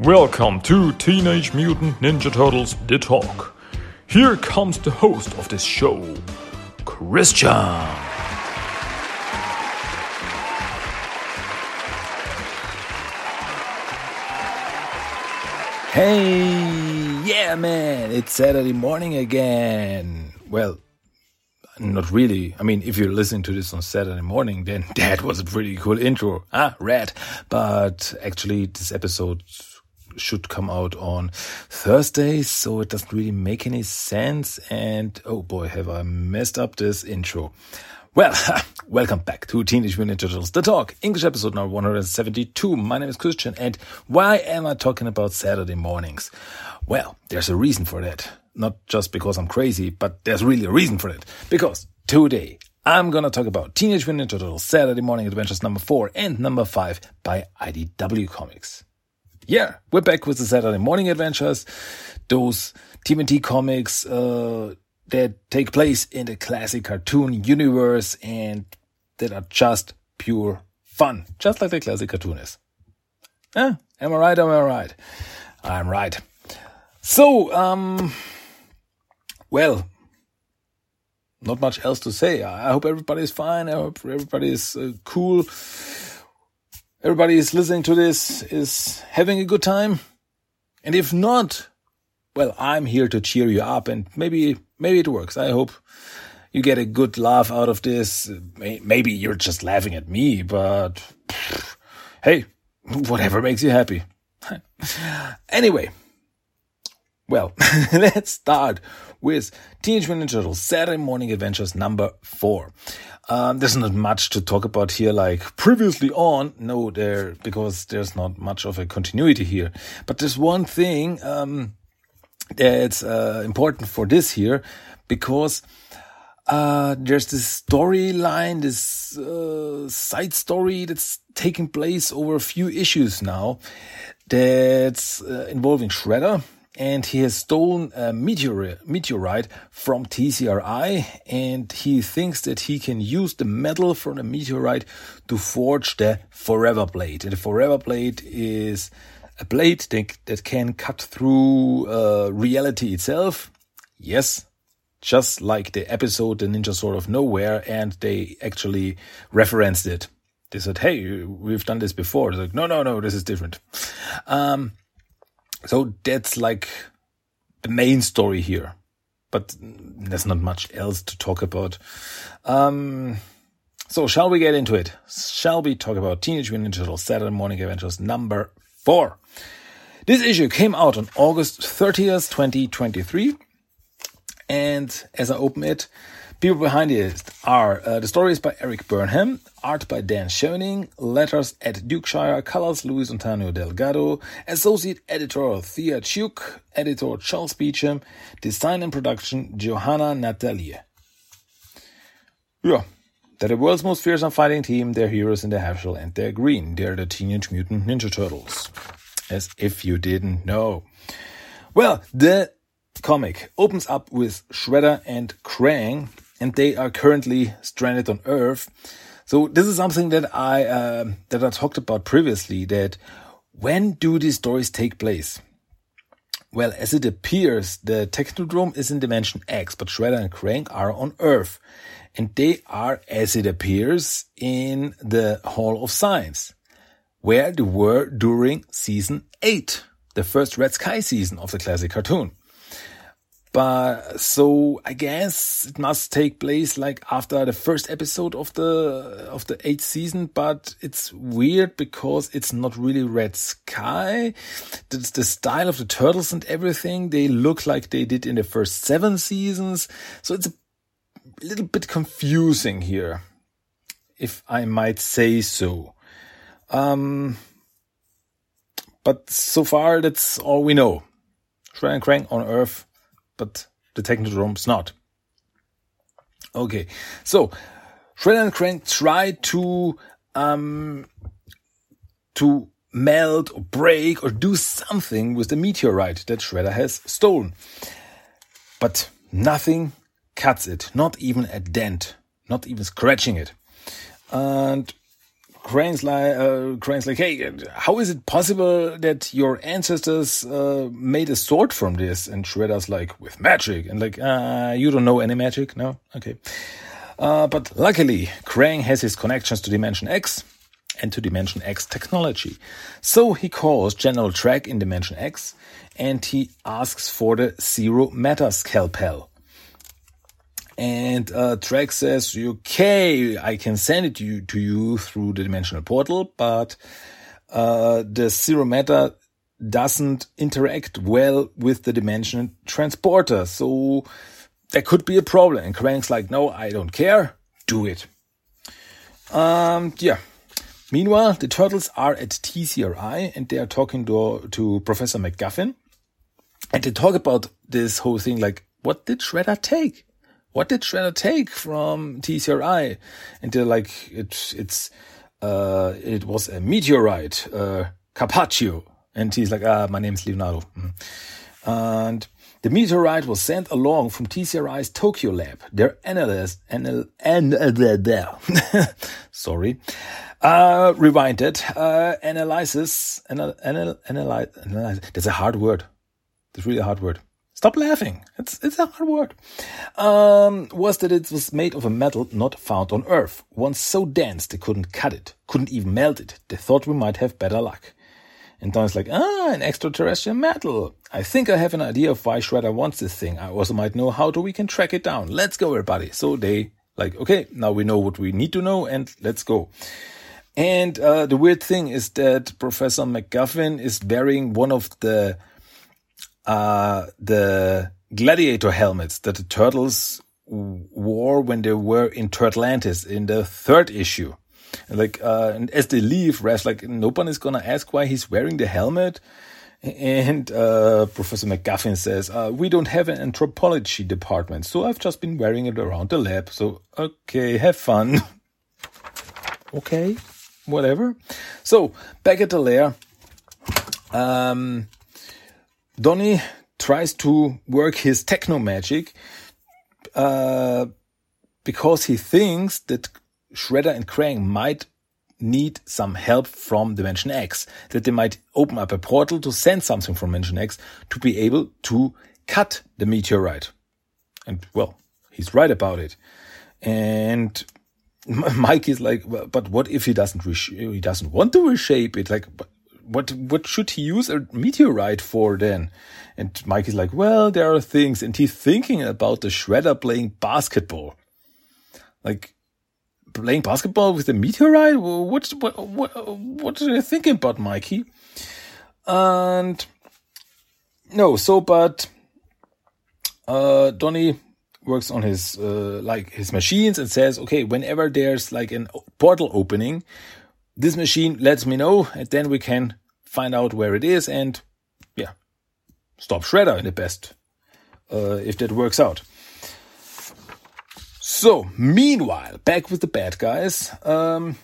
Welcome to Teenage Mutant Ninja Turtles The Talk. Here comes the host of this show, Christian. Hey, yeah, man, it's Saturday morning again. Well, not really. I mean, if you're listening to this on Saturday morning, then that was a pretty cool intro. Ah, red. But actually, this episode should come out on Thursday, so it doesn't really make any sense. And oh boy, have I messed up this intro. Well, welcome back to Teenage Mutant Ninja Turtles, The Talk, English episode number 172. My name is Christian, and why am I talking about Saturday mornings? Well, there's a reason for that. Not just because I'm crazy, but there's really a reason for it. Because today, I'm gonna talk about Teenage Mutant Ninja Turtles Saturday Morning Adventures number 4 and number 5 by IDW Comics. Yeah, we're back with the Saturday morning adventures. Those TMNT comics uh, that take place in the classic cartoon universe and that are just pure fun, just like the classic cartoon is. Eh, am I right? Am I right? I'm right. So, um, well, not much else to say. I hope everybody's fine. I hope everybody's uh, cool everybody is listening to this is having a good time. And if not, well, I'm here to cheer you up and maybe, maybe it works. I hope you get a good laugh out of this. Maybe you're just laughing at me, but hey, whatever makes you happy. anyway, well, let's start with Teenage Mutant Ninja Turtles Saturday Morning Adventures number four. Um, there's not much to talk about here, like previously on. No, there because there's not much of a continuity here. But there's one thing um, that's uh, important for this here because uh, there's this storyline, this uh, side story that's taking place over a few issues now. That's uh, involving Shredder and he has stolen a meteorite, meteorite from TCRI and he thinks that he can use the metal from the meteorite to forge the Forever Blade. And the Forever Blade is a blade that, that can cut through uh, reality itself. Yes, just like the episode The Ninja Sword of Nowhere, and they actually referenced it. They said, "Hey, we've done this before." They're like, "No, no, no, this is different." Um, so that's like the main story here. But there's not much else to talk about. Um, so shall we get into it? Shall we talk about Teenage Mutant Ninja Turtles Saturday Morning Adventures number four? This issue came out on August 30th, 2023. And as I open it, People behind it are uh, the is by Eric Burnham, art by Dan Schoening, letters at Dukeshire, colors Luis Antonio Delgado, associate editor Thea Chuk, editor Charles Beecham, design and production Johanna Nathalie. Yeah, they're the world's most fearsome fighting team, they're heroes in the half shell and they're green. They're the Teenage Mutant Ninja Turtles. As if you didn't know. Well, the comic opens up with Shredder and Krang and they are currently stranded on Earth. So this is something that I uh, that I talked about previously. That when do these stories take place? Well, as it appears, the Technodrome is in Dimension X, but Shredder and Krang are on Earth, and they are, as it appears, in the Hall of Science, where they were during Season Eight, the first Red Sky season of the classic cartoon. But so I guess it must take place like after the first episode of the of the eighth season. But it's weird because it's not really Red Sky. The, the style of the turtles and everything they look like they did in the first seven seasons. So it's a little bit confusing here, if I might say so. Um, but so far that's all we know. Shredder and Krang on Earth but the Technodrome's not. Okay, so Shredder and Krang try to um, to melt or break or do something with the meteorite that Shredder has stolen, but nothing cuts it, not even a dent, not even scratching it. And Like, uh, like, hey, how is it possible that your ancestors uh, made a sword from this? And Shredder's like, with magic. And like, uh, you don't know any magic? No? Okay. Uh, but luckily, Krang has his connections to Dimension X and to Dimension X technology. So he calls General Traag in Dimension X and he asks for the Zero Matter Scalpel. And uh, Traag says, okay, I can send it to you, to you through the dimensional portal, but uh, the zero matter doesn't interact well with the dimensional transporter. So there could be a problem. And Krang's like, no, I don't care. Do it. Um, yeah. Meanwhile, the turtles are at TCRI and they are talking to, to Professor McGuffin. And they talk about this whole thing like, what did Shredder take? What did Shredder take from TCRI? And they're like, it's, it's, uh, it was a meteorite, uh, Carpaccio. And he's like, ah, my name is Leonardo. Mm. And the meteorite was sent along from TCRI's Tokyo lab. Their analyst, anal, anal, sorry, uh, rewind it, uh, analysis, anal, anal, analyze, analyze, that's a hard word. That's really a hard word. Stop laughing. It's, it's a hard word. Um, was that it was made of a metal not found on Earth. Once so dense they couldn't cut it, couldn't even melt it. They thought we might have better luck. And Don's like, ah, an extraterrestrial metal. I think I have an idea of why Shredder wants this thing. I also might know how to we can track it down. Let's go, everybody. So they like, okay, now we know what we need to know and let's go. And uh, the weird thing is that Professor McGuffin is wearing one of the the gladiator helmets that the turtles wore when they were in Turtlantis in the third issue. Like, uh, and as they leave, Raph's like, is gonna ask why he's wearing the helmet. And uh, Professor McGuffin says, uh, We don't have an anthropology department, so I've just been wearing it around the lab. So, okay, have fun. okay, whatever. So, back at the lair, um, Donny tries to work his techno magic uh, because he thinks that Shredder and Krang might need some help from Dimension X, that they might open up a portal to send something from Dimension X to be able to cut the meteorite. And well, he's right about it. And Mike is like, but what if he doesn't he doesn't want to reshape it? Like, what what should he use a meteorite for then? And Mike is like, well, there are things, and he's thinking about the shredder playing basketball, like playing basketball with a meteorite. What what what what are you thinking about, Mikey? And no, so but uh, Donny works on his uh, like his machines and says, okay, whenever there's like an portal opening, this machine lets me know, and then we can find out where it is and, yeah, stop Shredder in the best, uh, if that works out. So, meanwhile, back with the bad guys, um,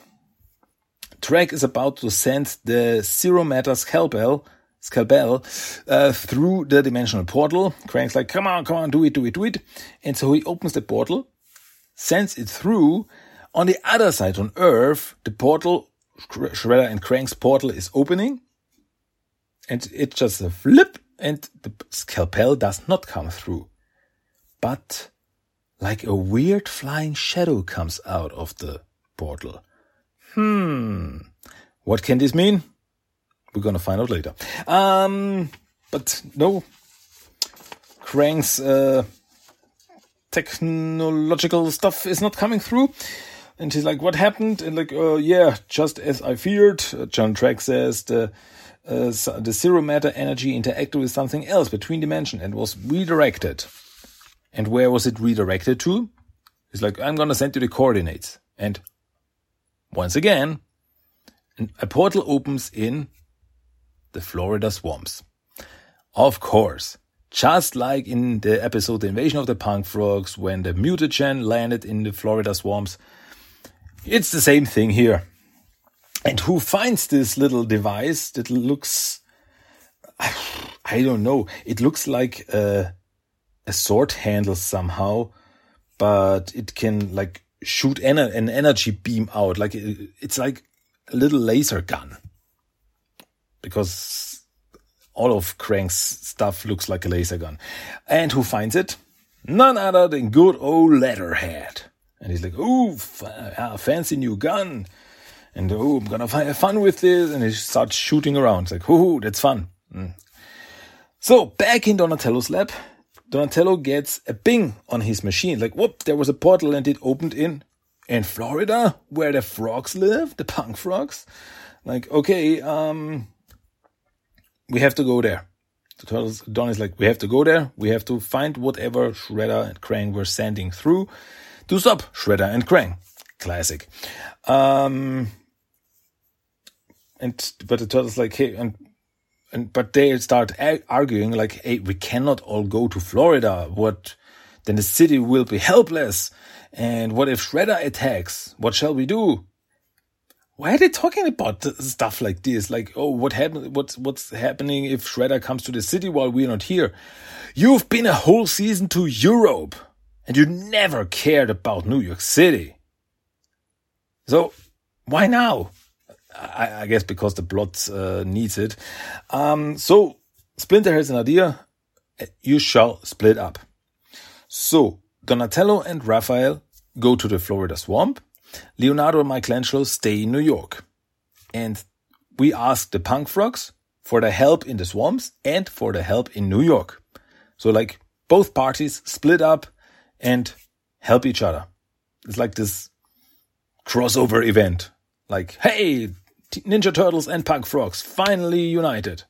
Traag is about to send the Zero Matter Scalpel, Scalpel, uh, through the dimensional portal. Krang's like, come on, come on, do it, do it, do it. And so he opens the portal, sends it through. On the other side, on Earth, the portal Shredder and Krang's portal is opening, and it's just a flip, and the scalpel does not come through. But like a weird flying shadow comes out of the portal. Hmm. What can this mean? We're gonna find out later. Um, but no. Krang's uh, technological stuff is not coming through. And he's like, what happened? And like, uh, yeah, just as I feared. Uh, John Traag says the, uh, the zero matter energy interacted with something else between dimension and was redirected. And where was it redirected to? He's like, I'm gonna send you the coordinates. And once again, a portal opens in the Florida swamps. Of course, just like in the episode The Invasion of the Punk Frogs, when the mutagen landed in the Florida swamps, it's the same thing here. And who finds this little device that looks, I don't know, it looks like a, a sword handle somehow, but it can like shoot an energy beam out. Like it's like a little laser gun. Because all of Krang's stuff looks like a laser gun. And who finds it? None other than good old Leatherhead. And he's like, ooh, f- fancy new gun. And oh, I'm gonna have fun with this. And he starts shooting around. It's like, ooh, that's fun. Mm. So back in Donatello's lab, Donatello gets a bing on his machine. Like, whoop, there was a portal and it opened in in Florida where the frogs live, the punk frogs. Like, okay, um, we have to go there. Don is like, we have to go there. We have to find whatever Shredder and Krang were sending through to stop Shredder and Krang. Classic. Um, and but the turtle's like, hey, and and but they start arguing like, hey, we cannot all go to Florida. What? Then the city will be helpless. And what if Shredder attacks? What shall we do? Why are they talking about stuff like this? Like, oh, what happened? What's what's happening if Shredder comes to the city while we're not here? You've been a whole season to Europe, and you never cared about New York City. So, why now? I, I guess because the plot uh, needs it. Um, so Splinter has an idea. You shall split up. So Donatello and Raphael go to the Florida swamp Leonardo and Michelangelo stay in New York. And we ask the punk frogs for the help in the swamps and for the help in New York. So like both parties split up and help each other. It's like this crossover event. Like, hey, Ninja Turtles and Punk Frogs finally united.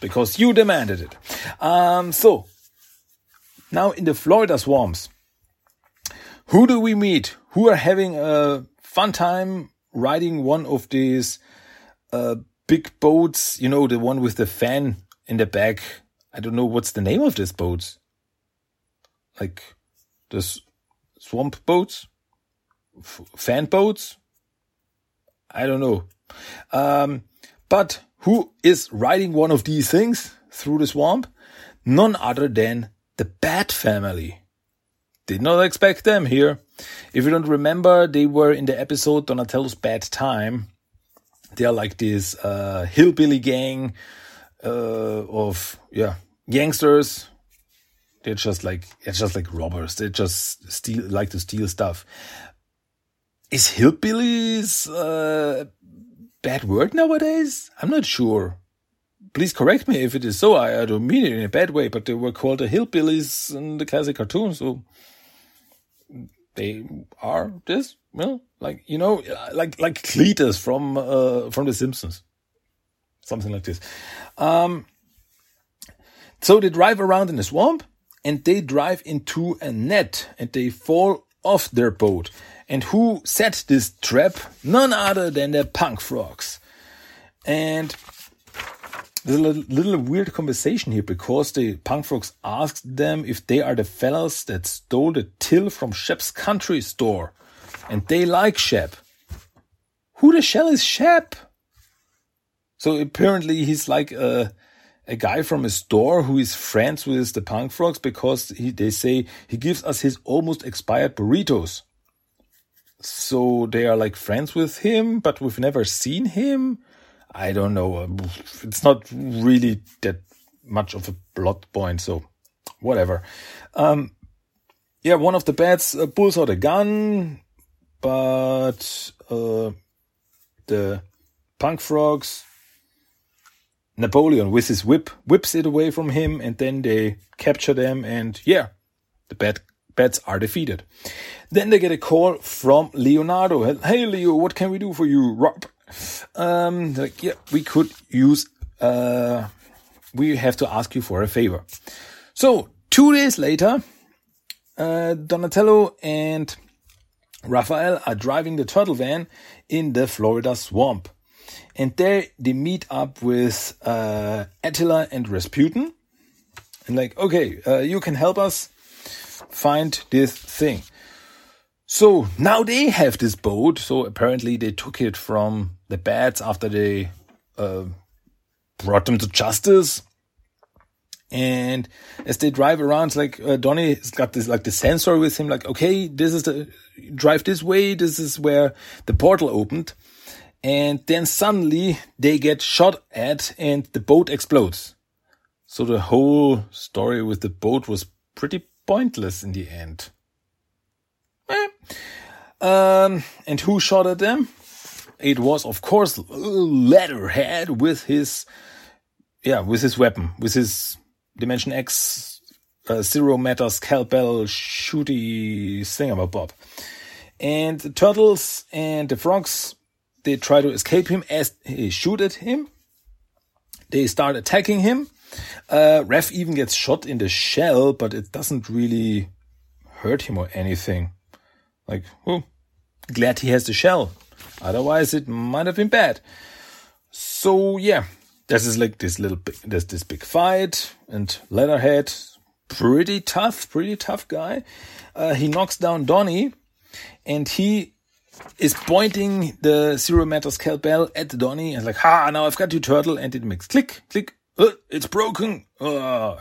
Because you demanded it. Um, so, now in the Florida swamps, who do we meet? Who are having a fun time riding one of these uh, big boats? You know, the one with the fan in the back. I don't know what's the name of this boats. Like the swamp boats, F fan boats. I don't know. Um, but who is riding one of these things through the swamp? None other than the Bat Family. Did not expect them here. If you don't remember, they were in the episode Donatello's Bad Time. They are like this uh, hillbilly gang uh, of yeah gangsters. They're just like it's just like robbers. They just steal like to steal stuff. Is hillbillies uh, bad word nowadays? I'm not sure. Please correct me if it is so. I, I don't mean it in a bad way, but they were called the hillbillies in the classic cartoon, so they are this well like you know like like Cletus from uh, from the Simpsons something like this um so they drive around in the swamp and they drive into a net and they fall off their boat and who set this trap none other than the punk frogs and there's a little, little, weird conversation here because the punk frogs asked them if they are the fellas that stole the till from Shep's country store. And they like Shep. Who the shell is Shep? So apparently he's like a, a guy from a store who is friends with the punk frogs because he, they say he gives us his almost expired burritos. So they are like friends with him, but we've never seen him. I don't know. It's not really that much of a plot point, so whatever. Um, yeah, one of the bats uh, pulls out a gun, but uh, the punk frogs, Napoleon with his whip whips it away from him, and then they capture them, and yeah, the bat bats are defeated. Then they get a call from Leonardo. Hey Leo, what can we do for you? Rob, um, like, yeah, we could use, uh, we have to ask you for a favor. So, two days later, uh, Donatello and Raphael are driving the turtle van in the Florida swamp. And there they meet up with uh, Attila and Rasputin. And like, okay, uh, you can help us find this thing. So now they have this boat. So apparently they took it from the bats after they uh, brought them to justice. And as they drive around, like uh, Donnie's got this like the sensor with him, like okay, this is the drive this way. This is where the portal opened, and then suddenly they get shot at, and the boat explodes. So the whole story with the boat was pretty pointless in the end. Eh. Um, and who shot at them? It was, of course, Leatherhead with his, yeah, with his weapon, with his Dimension X uh, zero matter scalpel shooty thingamabob. And the turtles and the frogs, they try to escape him as he shoot at him. They start attacking him. Uh, Raph even gets shot in the shell, but it doesn't really hurt him or anything. Like, oh, glad he has the shell. Otherwise, it might have been bad. So yeah, this is like this little there's this big fight, and Leatherhead, pretty tough, pretty tough guy. Uh, he knocks down Donnie, and he is pointing the zero matter scalpel at Donnie and like, ha, now I've got you, turtle, and it makes click, click, uh, it's broken. Uh,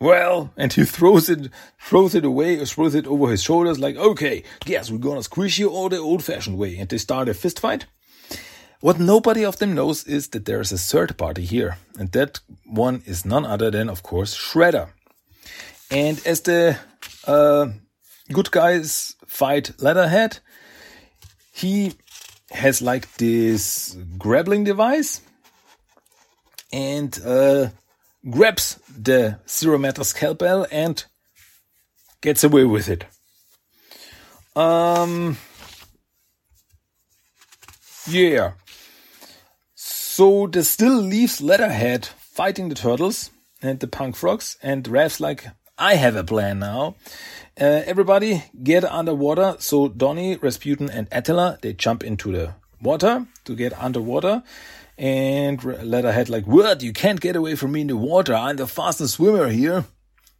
well, and he throws it, throws it away, or throws it over his shoulders, like, okay, guess we're gonna squish you all the old-fashioned way, and they start a fist fight. What nobody of them knows is that there's a third party here, and that one is none other than, of course, Shredder. And as the uh, good guys fight Leatherhead, he has like this grappling device, and uh, grabs the zero matter scalpel and gets away with it. Um, yeah. So this still leaves Leatherhead fighting the turtles and the punk frogs, and Raph's like, I have a plan now. Uh, everybody get underwater. So Donnie, Rasputin, and Attila, they jump into the water to get underwater. And Leatherhead like, what? You can't get away from me in the water. I'm the fastest swimmer here.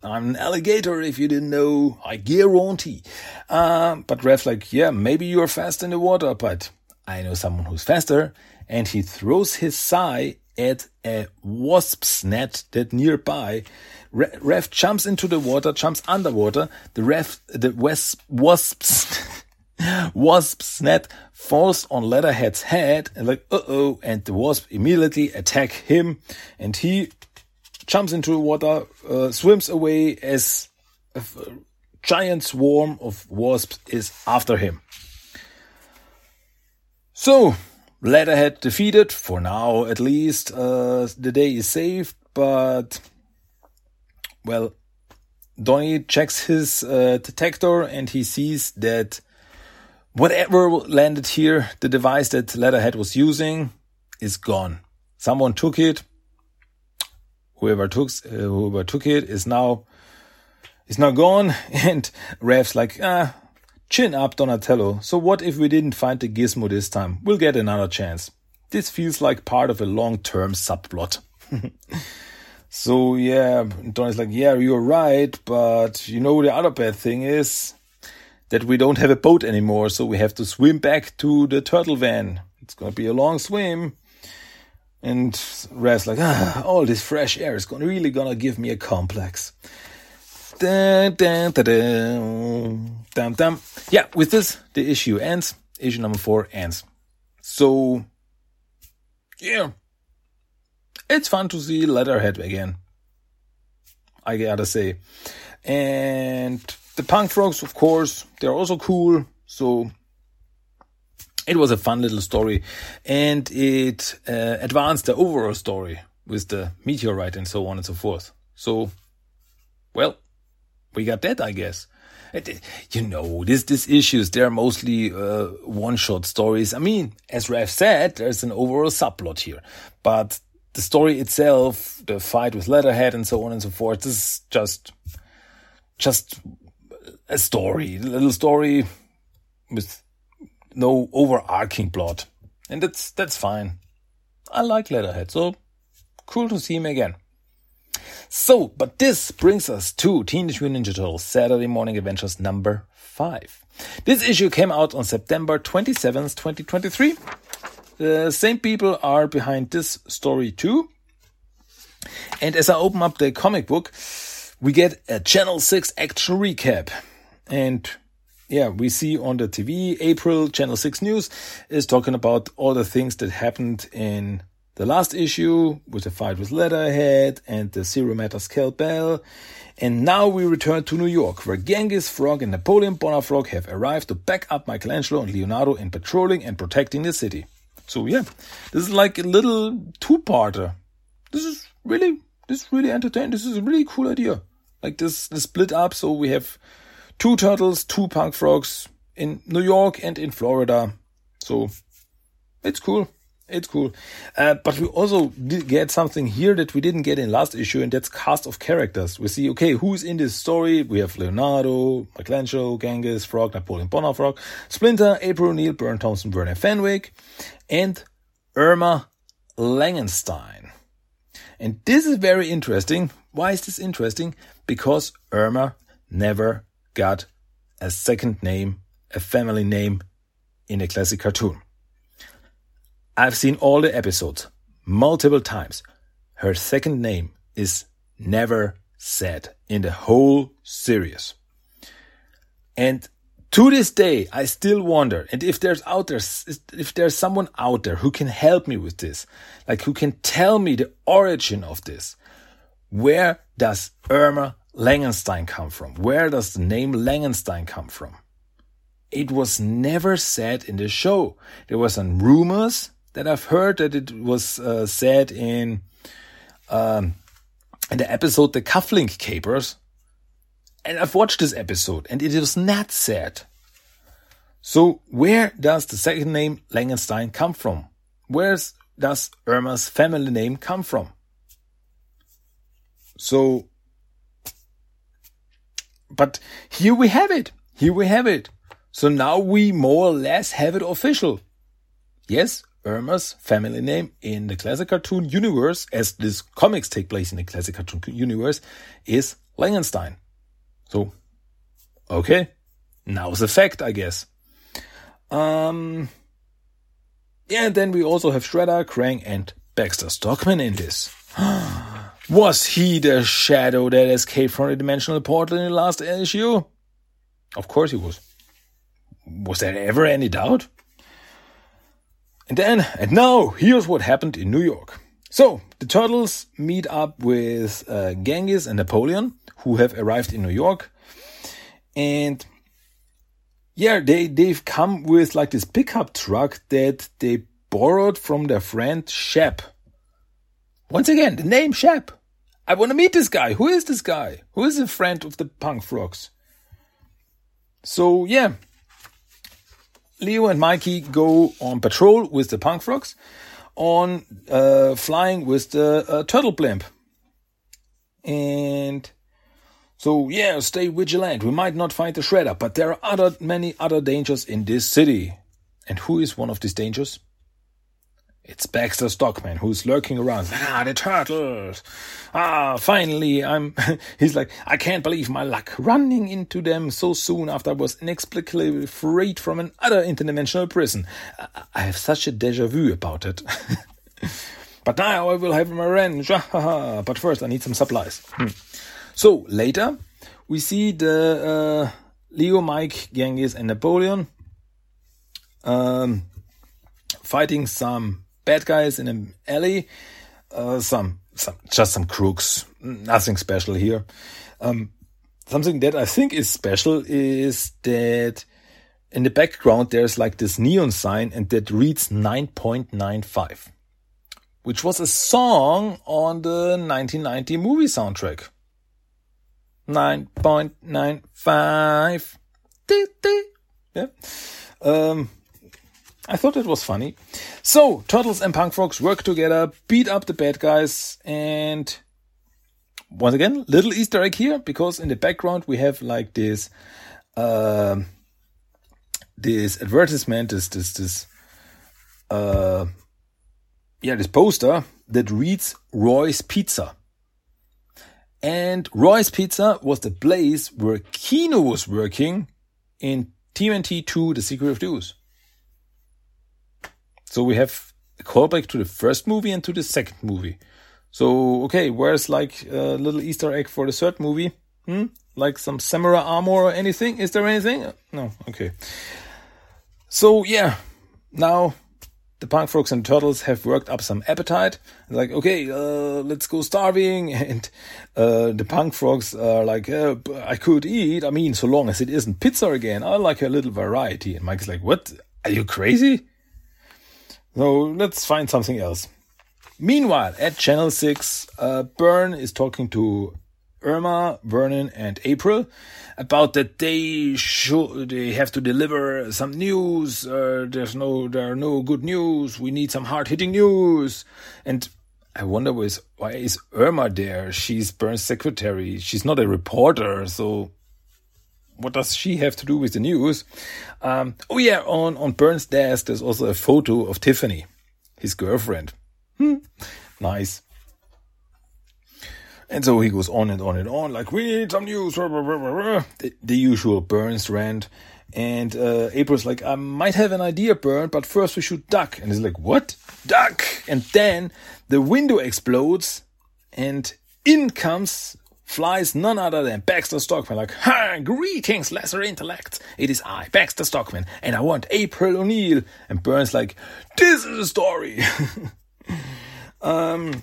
I'm an alligator if you didn't know. I guarantee. Um, but Raph like, yeah, maybe you're fast in the water, but I know someone who's faster. And he throws his sai at a wasp's net that nearby. Raph jumps into the water, jumps underwater. The Raph, the wasp, wasp's Wasp's net falls on Leatherhead's head and like, uh-oh, and the wasp immediately attack him and he jumps into the water, uh, swims away as a giant swarm of wasps is after him. So, Leatherhead defeated, for now at least, uh, the day is saved, but, well, Donnie checks his uh, detector and he sees that Whatever landed here, the device that Leatherhead was using is gone. Someone took it. Whoever took uh, whoever took it is now is now gone. And Raph's like, ah, chin up, Donatello. So what if we didn't find the gizmo this time? We'll get another chance. This feels like part of a long-term subplot. so yeah, Donnie's like, yeah, you're right, but you know the other bad thing is that we don't have a boat anymore, so we have to swim back to the turtle van. It's gonna be a long swim. And Raph's like, ah, all this fresh air is gonna really gonna give me a complex. Dun, dun, dun. Yeah, with this, the issue ends. Issue number four ends. So, yeah, it's fun to see Leatherhead again. I gotta say. And the punk frogs, of course, they're also cool. So it was a fun little story and it uh, advanced the overall story with the meteorite and so on and so forth. So, well, we got that, I guess. You know, this, these issues, they're mostly uh, one-shot stories. I mean, as Raph said, there's an overall subplot here. But the story itself, the fight with Leatherhead and so on and so forth, this is just, just a story, a little story with no overarching plot. And that's, that's fine. I like Leatherhead, so cool to see him again. So, but this brings us to Teenage Mutant Ninja Turtles Saturday Morning Adventures number 5. This issue came out on September 27th, 2023. The same people are behind this story too. And as I open up the comic book, we get a Channel 6 action recap. And yeah, we see on the TV, April, Channel 6 News is talking about all the things that happened in the last issue with the fight with Leatherhead and the Zero Matter Scalpel. And now we return to New York, where Genghis Frog and Napoleon Bonafrog have arrived to back up Michelangelo and Leonardo in patrolling and protecting the city. So yeah, this is like a little two-parter. This is really, this is really entertaining. This is a really cool idea. Like this, the split up. So we have two turtles, two punk frogs in New York and in Florida. So it's cool. It's cool. Uh, but we also did get something here that we didn't get in last issue, and that's cast of characters. We see, okay, who's in this story? We have Leonardo, Michelangelo, Genghis, Frog, Napoleon Bonafrog, Splinter, April O'Neil, Burne Thompson, Vernon Fenwick, and Irma Langenstein. And this is very interesting. Why is this interesting? Because Irma never got a second name, a family name in a classic cartoon. I've seen all the episodes multiple times. Her second name is never said in the whole series. And to this day, I still wonder, and if there's out there, if there's someone out there who can help me with this, like who can tell me the origin of this, where does Irma Langenstein come from? Where does the name Langenstein come from? It was never said in the show. There were some rumors that I've heard that it was uh, said in um, in the episode The Cufflink Capers. And I've watched this episode and it was not said. So where does the second name Langenstein come from? Where does Irma's family name come from? So, but here we have it. Here we have it. So now we more or less have it official. Yes, Irma's family name in the classic cartoon universe, as these comics take place in the classic cartoon universe, is Langenstein. So, okay, now it's a fact, I guess. Um, yeah, and then we also have Shredder, Krang, and Baxter Stockman in this. Was he the shadow that escaped from the dimensional portal in the last issue? Of course he was. Was there ever any doubt? And then, and now, here's what happened in New York. So, the Turtles meet up with uh, Genghis and Napoleon, who have arrived in New York. And yeah, they, they've come with like this pickup truck that they borrowed from their friend Shep. Once again, the name Shep. I want to meet this guy. Who is this guy? Who is a friend of the punk frogs? So yeah, Leo and Mikey go on patrol with the punk frogs, on uh, flying with the uh, turtle blimp. And so, yeah, stay vigilant. We might not find the shredder, but there are other many other dangers in this city. And who is one of these dangers? It's Baxter Stockman who's lurking around. Ah, the turtles. Ah, finally, I'm. he's like, I can't believe my luck running into them so soon after I was inexplicably freed from another interdimensional prison. I have such a deja vu about it. but now I will have my revenge. but first, I need some supplies. Hmm. So later, we see the uh, Leo, Mike, Genghis, and Napoleon um, fighting some bad guys in an alley, uh, some, some, just some crooks, nothing special here. Um, something that I think is special is that in the background there's like this neon sign and that reads 9.95, which was a song on the 1990 movie soundtrack. 9.95. Yeah. Um, I thought it was funny. So, Turtles and Punk Frogs work together, beat up the bad guys, and once again, little Easter egg here, because in the background we have like this, uh, this advertisement, this, this, this, uh, yeah, this poster that reads Roy's Pizza. And Roy's Pizza was the place where Keno was working in TMNT 2 The Secret of Ooze. So we have a callback to the first movie and to the second movie. So, okay, where's like a little Easter egg for the third movie? Hmm? Like some samurai armor or anything? Is there anything? No, okay. So, yeah, now the punk frogs and turtles have worked up some appetite. Like, okay, uh, let's go starving. And uh, the punk frogs are like, uh, I could eat. I mean, so long as it isn't pizza again, I like a little variety. And Mike's like, what? Are you crazy? So let's find something else. Meanwhile, at Channel 6, uh, Burne is talking to Irma, Vernon, and April about that they should they have to deliver some news. Uh, there's no there are no good news. We need some hard hitting news. And I wonder was why is Irma there? She's Burne's secretary. She's not a reporter, so what does she have to do with the news? Um, oh yeah, on on Burne's desk there's also a photo of Tiffany, his girlfriend. Hmm. Nice. And so he goes on and on and on, like, we need some news, the, the usual Burns rant. And uh, April's like, I might have an idea, Burne, but first we should duck. And he's like, what? Duck! And then the window explodes, and in comes, flies none other than Baxter Stockman. Like, ha! Greetings, lesser intellects. It is I, Baxter Stockman, and I want April O'Neil. And Burns like, this is a story. um,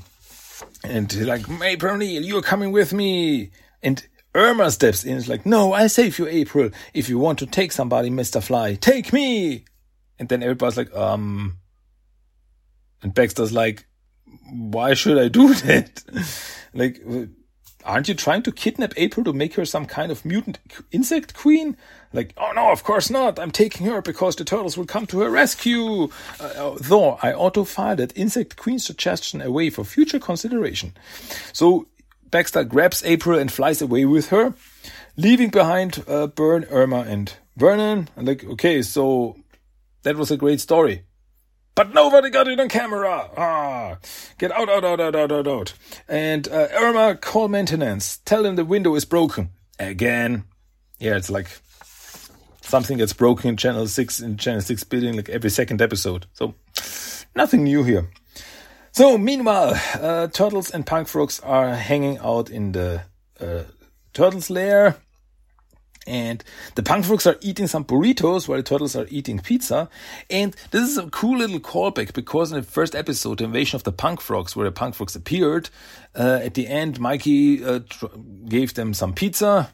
and like, April O'Neil, you're coming with me. And Irma steps in. It's like, no, I'll save you, April. If you want to take somebody, Mr. Fly, take me. And then everybody's like, um. And Baxter's like, why should I do that? like, aren't you trying to kidnap April to make her some kind of mutant insect queen? Like, oh no, of course not. I'm taking her because the turtles will come to her rescue. Uh, though I auto file that insect queen suggestion away for future consideration. So Baxter grabs April and flies away with her, leaving behind uh, Burne, Irma, and Vernon. And like, okay, so that was a great story. But nobody got it on camera. Ah, get out, out, out, out, out, out, out. And uh, Irma, call maintenance. Tell them the window is broken again. Yeah, it's like something that's broken in Channel Six in Channel Six building like every second episode. So nothing new here. So meanwhile, uh, turtles and punk frogs are hanging out in the uh, turtles lair and the punk frogs are eating some burritos while the turtles are eating pizza. And this is a cool little callback because in the first episode, the invasion of the punk frogs, where the punk frogs appeared, uh, at the end, Mikey uh, gave them some pizza,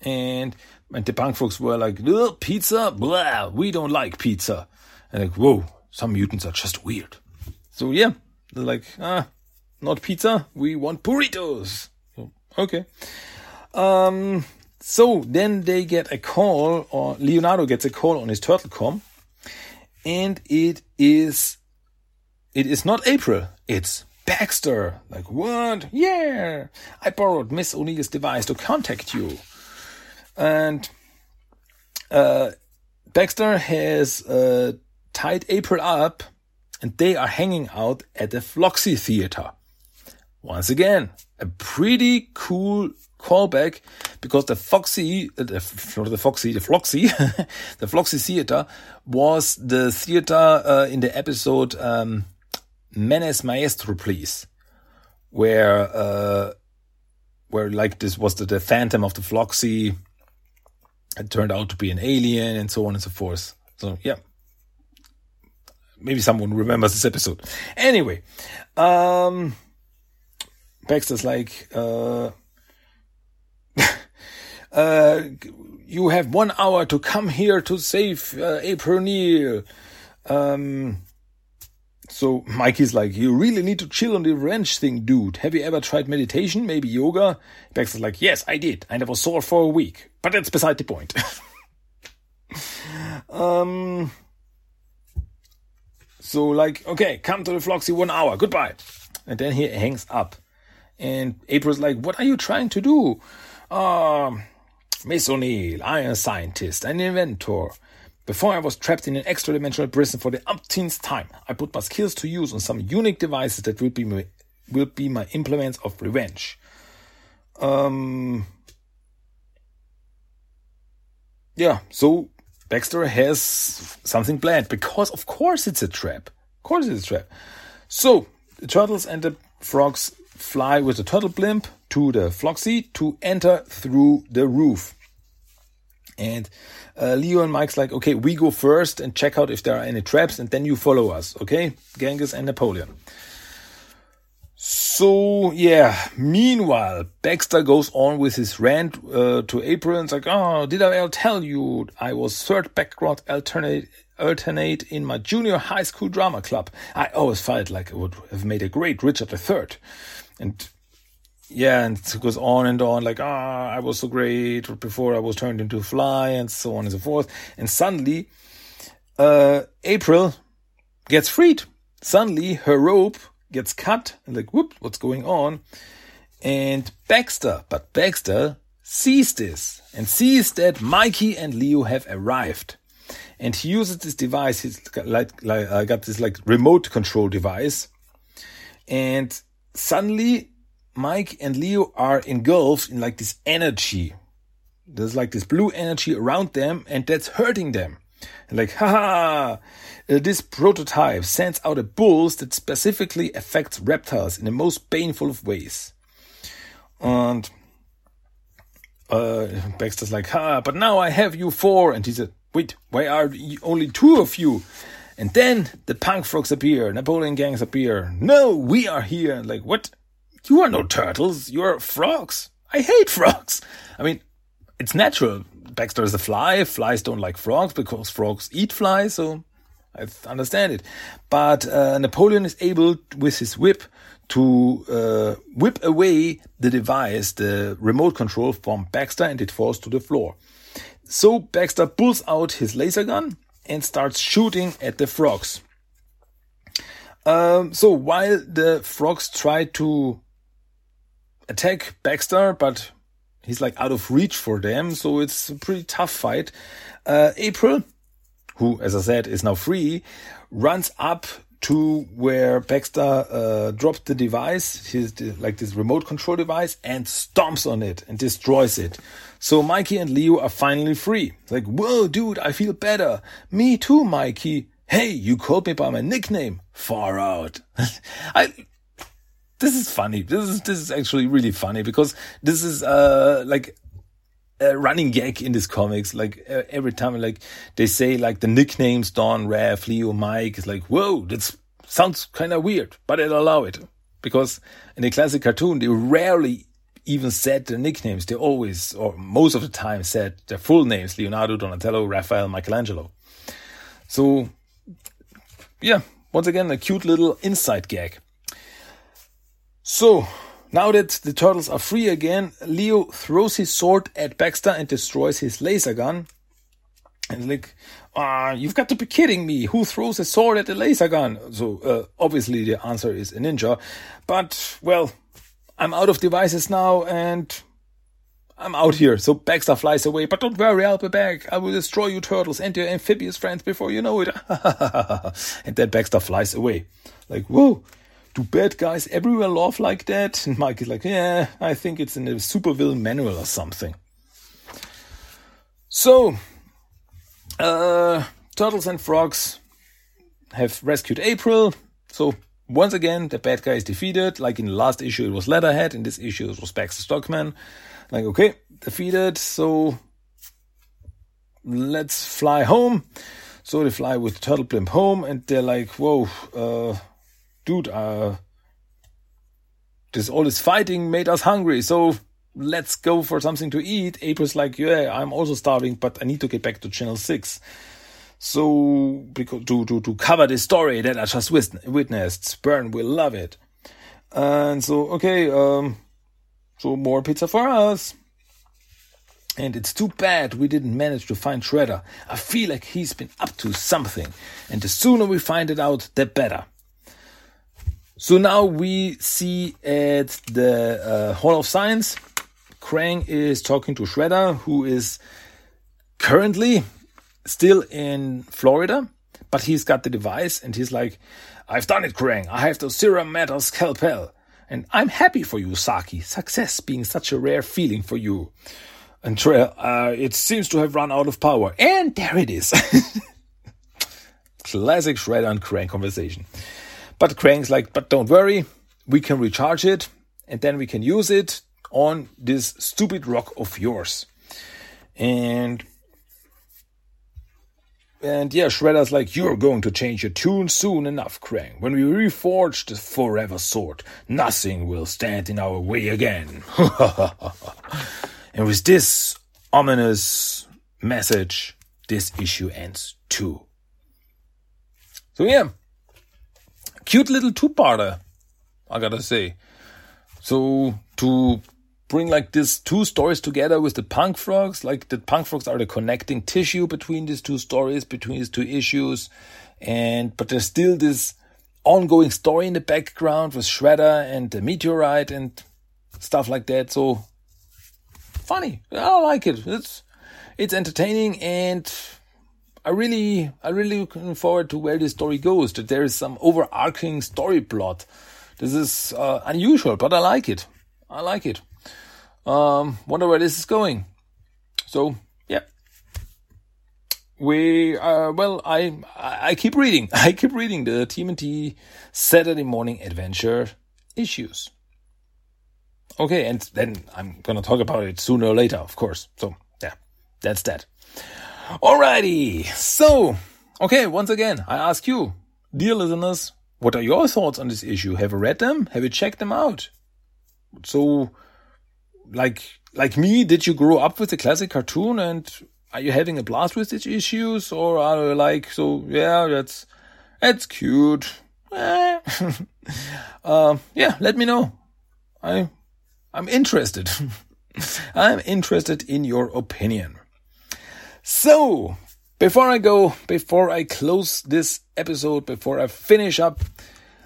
and and the punk frogs were like, "Pizza? Blah! We don't like pizza." And like, whoa, some mutants are just weird. So yeah, they're like, ah, not pizza. We want burritos. So, okay. Um, so then they get a call, or Leonardo gets a call on his turtlecom, and it is, it is not April, it's Baxter. Like, what? Yeah, I borrowed Miss O'Neill's device to contact you. And uh, Baxter has uh, tied April up, and they are hanging out at the Floxy Theater. Once again, a pretty cool callback because the Foxy, uh, the, not the Foxy, the Floxy, the Floxy Theater was the theater uh, in the episode um, Menace Maestro, please, where uh, where like this was the, the Phantom of the Floxy. It turned out to be an alien and so on and so forth. So yeah, maybe someone remembers this episode. Anyway, um, Baxter's like. Uh, uh, you have one hour to come here to save uh, April O'Neil. Um, so Mikey's like, you really need to chill on the wrench thing, dude. Have you ever tried meditation? Maybe yoga? Baxter's like, yes, I did, and I was sore for a week. But that's beside the point. um. So like, okay, come to the Floxy one hour. Goodbye. And then he hangs up. And April's like, what are you trying to do? Um, Miss O'Neill, I am a scientist, an inventor. Before I was trapped in an extra dimensional prison for the umpteenth time, I put my skills to use on some unique devices that will be my, will be my implements of revenge. Um, yeah, so Baxter has something planned because, of course, it's a trap. Of course, it's a trap. So the turtles and the frogs fly with the turtle blimp to the Floxy to enter through the roof. And uh, Leo and Mike's like, okay, we go first and check out if there are any traps, and then you follow us, okay? Genghis and Napoleon. So yeah. Meanwhile, Baxter goes on with his rant uh, to April and like, "Oh, did I tell you I was third background alternate alternate in my junior high school drama club? I always felt like I would have made a great Richard III." And yeah, and it goes on and on, like, ah, I was so great before I was turned into a fly, and so on and so forth. And suddenly, uh, April gets freed. Suddenly, her rope gets cut, and like, whoop, what's going on? And Baxter, but Baxter sees this and sees that Mikey and Leo have arrived. And he uses this device, he's like, like I got this like remote control device. And suddenly Mike and Leo are engulfed in like this energy. There's like this blue energy around them and that's hurting them. Like, haha, uh, this prototype sends out a pulse that specifically affects reptiles in the most painful of ways. And uh, Baxter's like, ha, but now I have you four. And he said, wait, why are only two of you? And then the punk frogs appear, Napoleon gangs appear. No, we are here. Like, what? You are no turtles, you're frogs. I hate frogs. I mean, it's natural. Baxter is a fly. Flies don't like frogs because frogs eat flies, so I understand it. But uh, Napoleon is able, with his whip, to uh, whip away the device, the remote control from Baxter, and it falls to the floor. So Baxter pulls out his laser gun and starts shooting at the frogs. Um, so while the frogs try to attack Baxter, but he's like out of reach for them, so it's a pretty tough fight. Uh, April who, as I said, is now free, runs up to where Baxter uh, dropped the device, his like this remote control device, and stomps on it and destroys it. So Mikey and Leo are finally free. like, whoa, dude, I feel better. Me too, Mikey. Hey, you called me by my nickname. Far out. I. This is funny. This is this is actually really funny because this is uh like a running gag in these comics. Like uh, every time, like they say, like the nicknames Don, Raph, Leo, Mike. It's like, whoa, that sounds kind of weird, but I'll allow it because in a classic cartoon, they rarely even said their nicknames. They always, or most of the time, said their full names: Leonardo, Donatello, Raphael, Michelangelo. So, yeah, once again, a cute little inside gag. So, now that the turtles are free again, Leo throws his sword at Baxter and destroys his laser gun. And like, uh, you've got to be kidding me. Who throws a sword at a laser gun? So, uh, obviously the answer is a ninja. But, well, I'm out of devices now and I'm out here. So Baxter flies away. But don't worry, I'll be back. I will destroy you turtles and your amphibious friends before you know it. and then Baxter flies away. Like, whoa, do bad guys everywhere love like that? And Mike is like, yeah, I think it's in a supervillain manual or something. So, uh, Turtles and Frogs have rescued April. So, once again, the bad guy is defeated. Like in the last issue, it was Leatherhead. In this issue, it was Baxter Stockman. Like, okay, defeated. So, let's fly home. So they fly with Turtle Blimp home, and they're like, whoa, uh, dude, uh, this all this fighting made us hungry, so let's go for something to eat. April's like, yeah, I'm also starving, but I need to get back to Channel 6. So, because, to, to, to cover this story that I just witnessed, Burne will love it. And so, okay, um, so more pizza for us. And it's too bad we didn't manage to find Shredder. I feel like he's been up to something. And the sooner we find it out, the better. So now we see at the uh, Hall of Science, Krang is talking to Shredder, who is currently still in Florida, but he's got the device and he's like, I've done it, Krang. I have the Zero Matter Scalpel. And I'm happy for you, Saki. Success being such a rare feeling for you. And uh, it seems to have run out of power. And there it is. Classic Shredder and Krang conversation. But Krang's like, but don't worry, we can recharge it. and then we can use it on this stupid rock of yours. And and yeah, Shredder's like, you're going to change your tune soon enough, Krang. When we reforge the forever sword, nothing will stand in our way again. and with this ominous message, this issue ends too. So yeah, cute little two-parter, I gotta say. So to bring like these two stories together with the punk frogs, like the punk frogs are the connecting tissue between these two stories, between these two issues, and but there's still this ongoing story in the background with Shredder and the meteorite and stuff like that. So funny, I like it. It's it's entertaining and I really, I really looking forward to where this story goes. That there is some overarching story plot. This is uh, unusual, but I like it. I like it. Um, wonder where this is going. So yeah, we uh, well, I I keep reading. I keep reading the TMNT Saturday Morning Adventure issues. Okay, and then I'm gonna talk about it sooner or later, of course. So yeah, that's that. Alrighty. So, okay, once again, I ask you, dear listeners, what are your thoughts on this issue? Have you read them? Have you checked them out? So, like, like me, did you grow up with the classic cartoon and are you having a blast with these issues or are you like, so yeah, that's, that's cute. Eh. uh, yeah, let me know. I, I'm interested. I'm interested in your opinion. So, before I go, before I close this episode, before I finish up,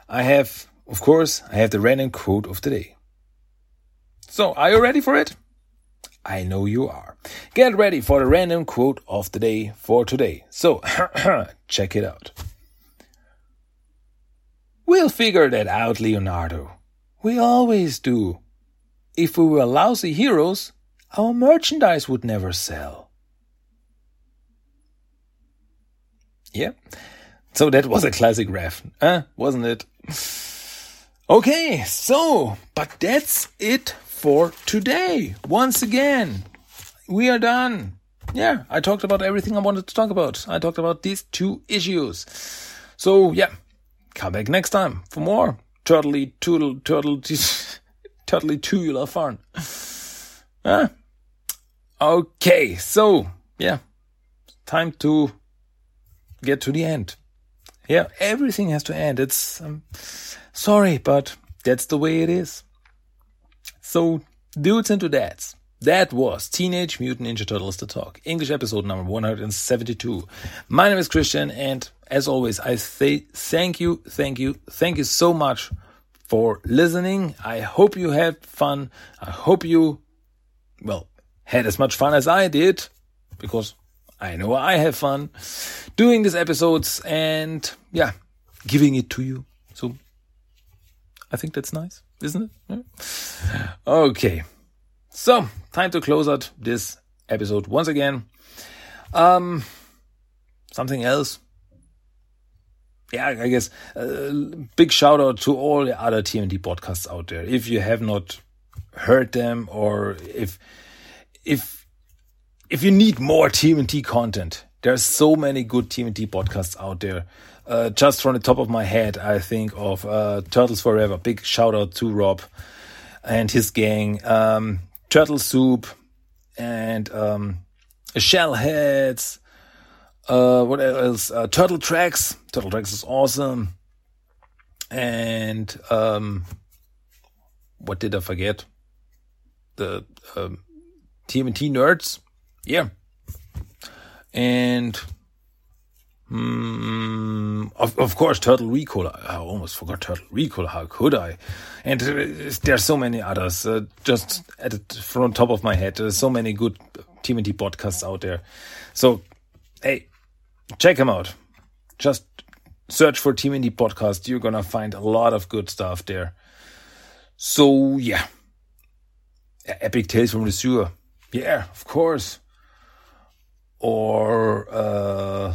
I have, of course, I have the random quote of the day. So, are you ready for it? I know you are. Get ready for the random quote of the day for today. So, check it out. We'll figure that out, Leonardo. We always do. If we were lousy heroes, our merchandise would never sell. Yeah. So that was a classic Raph, uh, wasn't it? Okay, so, but that's it for today. Once again, we are done. Yeah, I talked about everything I wanted to talk about. I talked about these two issues. So, yeah, come back next time for more turtly toodle turtle turtly tubular fun. Uh, okay, so, yeah, time to get to the end. Yeah, everything has to end. It's um, sorry, but that's the way it is. So, dudes and dads. that was Teenage Mutant Ninja Turtles The Talk, English episode number 172. My name is Christian, and as always, I say thank you, thank you, thank you so much for listening. I hope you had fun. I hope you, well, had as much fun as I did, because I know I have fun doing these episodes and yeah, giving it to you. So I think that's nice, isn't it? Okay. So time to close out this episode once again. Um, something else. Yeah, I guess uh, big shout out to all the other TMNT podcasts out there. If you have not heard them or if, if if you need more TMNT content, there's so many good TMNT podcasts out there. Uh, just from the top of my head, I think of uh, Turtles Forever. Big shout out to Rob and his gang. Um, Turtle Soup and um, Shellheads. Uh, what else? Uh, Turtle Tracks. Turtle Tracks is awesome. And um, what did I forget? The um, Nerds yeah. And mm, of, of course, Turtle Recall. I almost forgot Turtle Recall. How could I? And uh, there's so many others. Uh, just at the, from top of my head, there's so many good TMNT podcasts out there. So, hey, check them out. Just search for TMNT podcast. You're gonna find a lot of good stuff there. So yeah, Epic Tales from the Sewer. Yeah, of course or uh,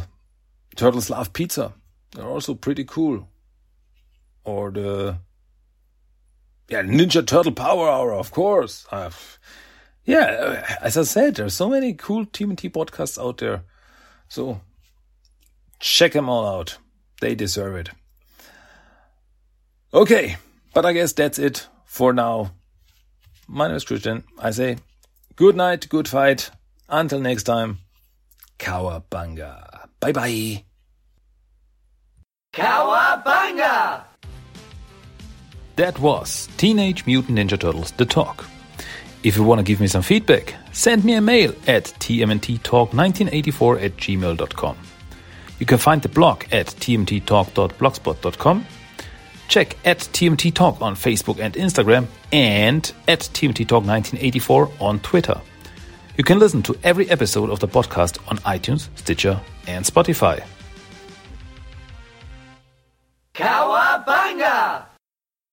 Turtles Love Pizza. They're also pretty cool. Or the yeah, Ninja Turtle Power Hour, of course. Uh, yeah, as I said, there's so many cool TMT podcasts out there. So check them all out. They deserve it. Okay, but I guess that's it for now. My name is Christian. I say good night, good fight. Until next time, Cowabunga. Bye bye. Cowabunga! That was Teenage Mutant Ninja Turtles The Talk. If you want to give me some feedback, send me a mail at tmnttalk1984 at gmail.com. You can find the blog at tmnttalk.blogspot.com. Check at TMT Talk on Facebook and Instagram and at TMT Talk 1984 on Twitter. You can listen to every episode of the podcast on iTunes, Stitcher, and Spotify. Cowabunga!